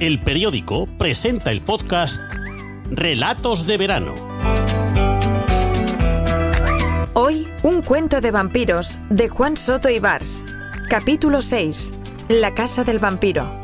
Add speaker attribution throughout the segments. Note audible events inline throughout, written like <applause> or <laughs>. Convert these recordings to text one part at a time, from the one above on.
Speaker 1: El periódico presenta el podcast Relatos de Verano.
Speaker 2: Hoy, un cuento de vampiros de Juan Soto y Bars. Capítulo 6. La casa del vampiro.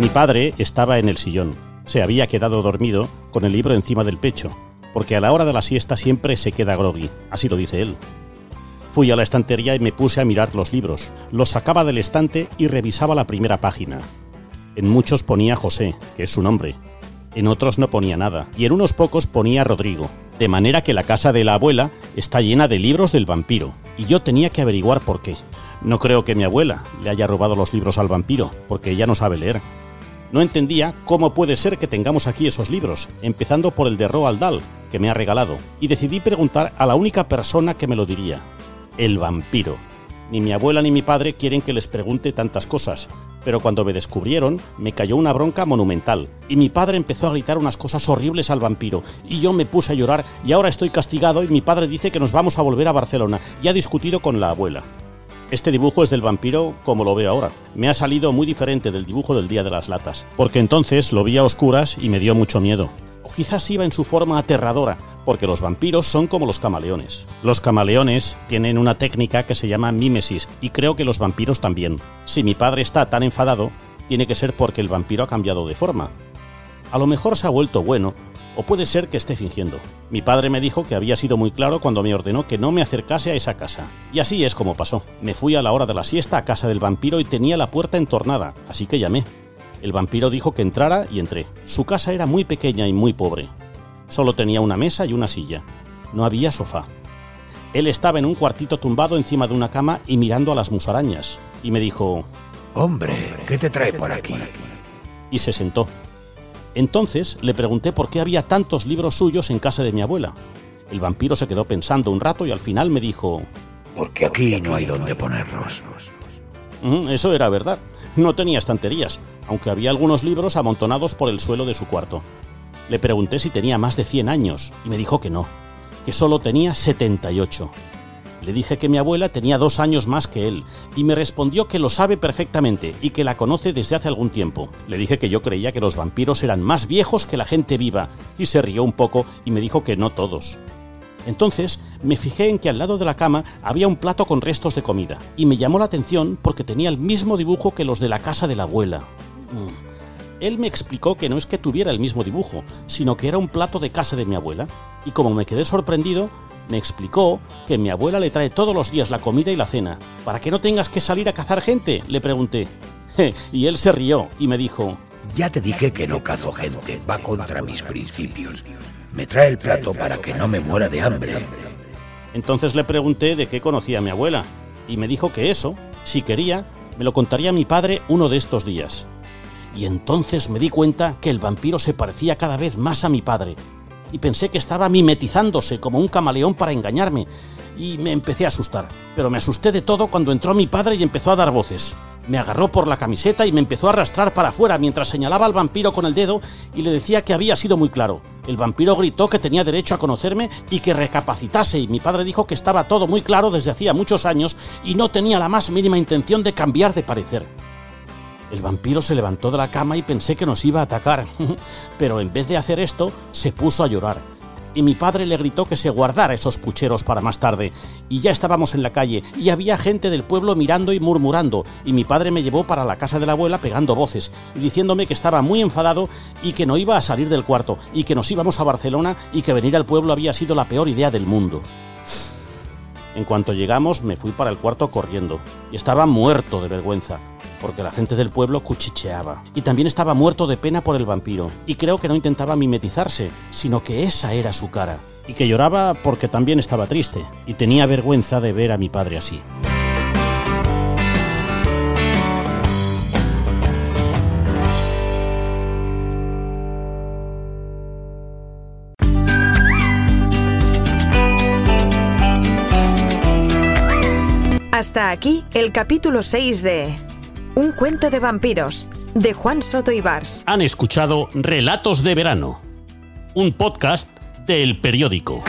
Speaker 1: Mi padre estaba en el sillón. Se había quedado dormido con el libro encima del pecho, porque a la hora de la siesta siempre se queda groggy, así lo dice él. Fui a la estantería y me puse a mirar los libros. Los sacaba del estante y revisaba la primera página. En muchos ponía José, que es su nombre. En otros no ponía nada, y en unos pocos ponía Rodrigo. De manera que la casa de la abuela está llena de libros del vampiro, y yo tenía que averiguar por qué. No creo que mi abuela le haya robado los libros al vampiro, porque ella no sabe leer. No entendía cómo puede ser que tengamos aquí esos libros, empezando por el de Roald Dahl, que me ha regalado, y decidí preguntar a la única persona que me lo diría, el vampiro. Ni mi abuela ni mi padre quieren que les pregunte tantas cosas, pero cuando me descubrieron me cayó una bronca monumental, y mi padre empezó a gritar unas cosas horribles al vampiro, y yo me puse a llorar, y ahora estoy castigado y mi padre dice que nos vamos a volver a Barcelona, y ha discutido con la abuela. Este dibujo es del vampiro como lo veo ahora. Me ha salido muy diferente del dibujo del día de las latas, porque entonces lo vi a oscuras y me dio mucho miedo. O quizás iba en su forma aterradora, porque los vampiros son como los camaleones. Los camaleones tienen una técnica que se llama mímesis, y creo que los vampiros también. Si mi padre está tan enfadado, tiene que ser porque el vampiro ha cambiado de forma. A lo mejor se ha vuelto bueno, o puede ser que esté fingiendo. Mi padre me dijo que había sido muy claro cuando me ordenó que no me acercase a esa casa. Y así es como pasó. Me fui a la hora de la siesta a casa del vampiro y tenía la puerta entornada, así que llamé. El vampiro dijo que entrara y entré. Su casa era muy pequeña y muy pobre. Solo tenía una mesa y una silla. No había sofá. Él estaba en un cuartito tumbado encima de una cama y mirando a las musarañas. Y me dijo...
Speaker 3: Hombre, ¿qué te trae por aquí?
Speaker 1: Y se sentó. Entonces le pregunté por qué había tantos libros suyos en casa de mi abuela. El vampiro se quedó pensando un rato y al final me dijo...
Speaker 3: Porque aquí no hay donde ponerlos.
Speaker 1: "Mm, Eso era verdad. No tenía estanterías, aunque había algunos libros amontonados por el suelo de su cuarto. Le pregunté si tenía más de 100 años y me dijo que no, que solo tenía 78. Le dije que mi abuela tenía dos años más que él y me respondió que lo sabe perfectamente y que la conoce desde hace algún tiempo. Le dije que yo creía que los vampiros eran más viejos que la gente viva y se rió un poco y me dijo que no todos. Entonces me fijé en que al lado de la cama había un plato con restos de comida y me llamó la atención porque tenía el mismo dibujo que los de la casa de la abuela. Mm. Él me explicó que no es que tuviera el mismo dibujo, sino que era un plato de casa de mi abuela, y como me quedé sorprendido, me explicó que mi abuela le trae todos los días la comida y la cena. ¿Para que no tengas que salir a cazar gente? Le pregunté. <laughs> y él se rió y me dijo,
Speaker 3: Ya te dije que no cazo gente, va contra mis principios. Me trae el plato para que no me muera de hambre.
Speaker 1: Entonces le pregunté de qué conocía a mi abuela, y me dijo que eso, si quería, me lo contaría mi padre uno de estos días. Y entonces me di cuenta que el vampiro se parecía cada vez más a mi padre, y pensé que estaba mimetizándose como un camaleón para engañarme, y me empecé a asustar. Pero me asusté de todo cuando entró mi padre y empezó a dar voces. Me agarró por la camiseta y me empezó a arrastrar para afuera mientras señalaba al vampiro con el dedo y le decía que había sido muy claro. El vampiro gritó que tenía derecho a conocerme y que recapacitase y mi padre dijo que estaba todo muy claro desde hacía muchos años y no tenía la más mínima intención de cambiar de parecer. El vampiro se levantó de la cama y pensé que nos iba a atacar, <laughs> pero en vez de hacer esto, se puso a llorar. y mi padre le gritó que se guardara esos pucheros para más tarde. Y ya estábamos en la calle y había gente del pueblo mirando y murmurando y mi padre me llevó para la casa de la abuela pegando voces y diciéndome que estaba muy enfadado y que no iba a salir del cuarto y que nos íbamos a Barcelona y que venir al pueblo había sido la peor idea del mundo. En cuanto llegamos me fui para el cuarto corriendo y estaba muerto de vergüenza porque la gente del pueblo cuchicheaba. Y también estaba muerto de pena por el vampiro. Y creo que no intentaba mimetizarse, sino que esa era su cara. Y que lloraba porque también estaba triste. Y tenía vergüenza de ver a mi padre así.
Speaker 2: Hasta aquí el capítulo 6 de Un cuento de vampiros, de Juan Soto Ibars.
Speaker 1: Han escuchado Relatos de Verano, un podcast del periódico.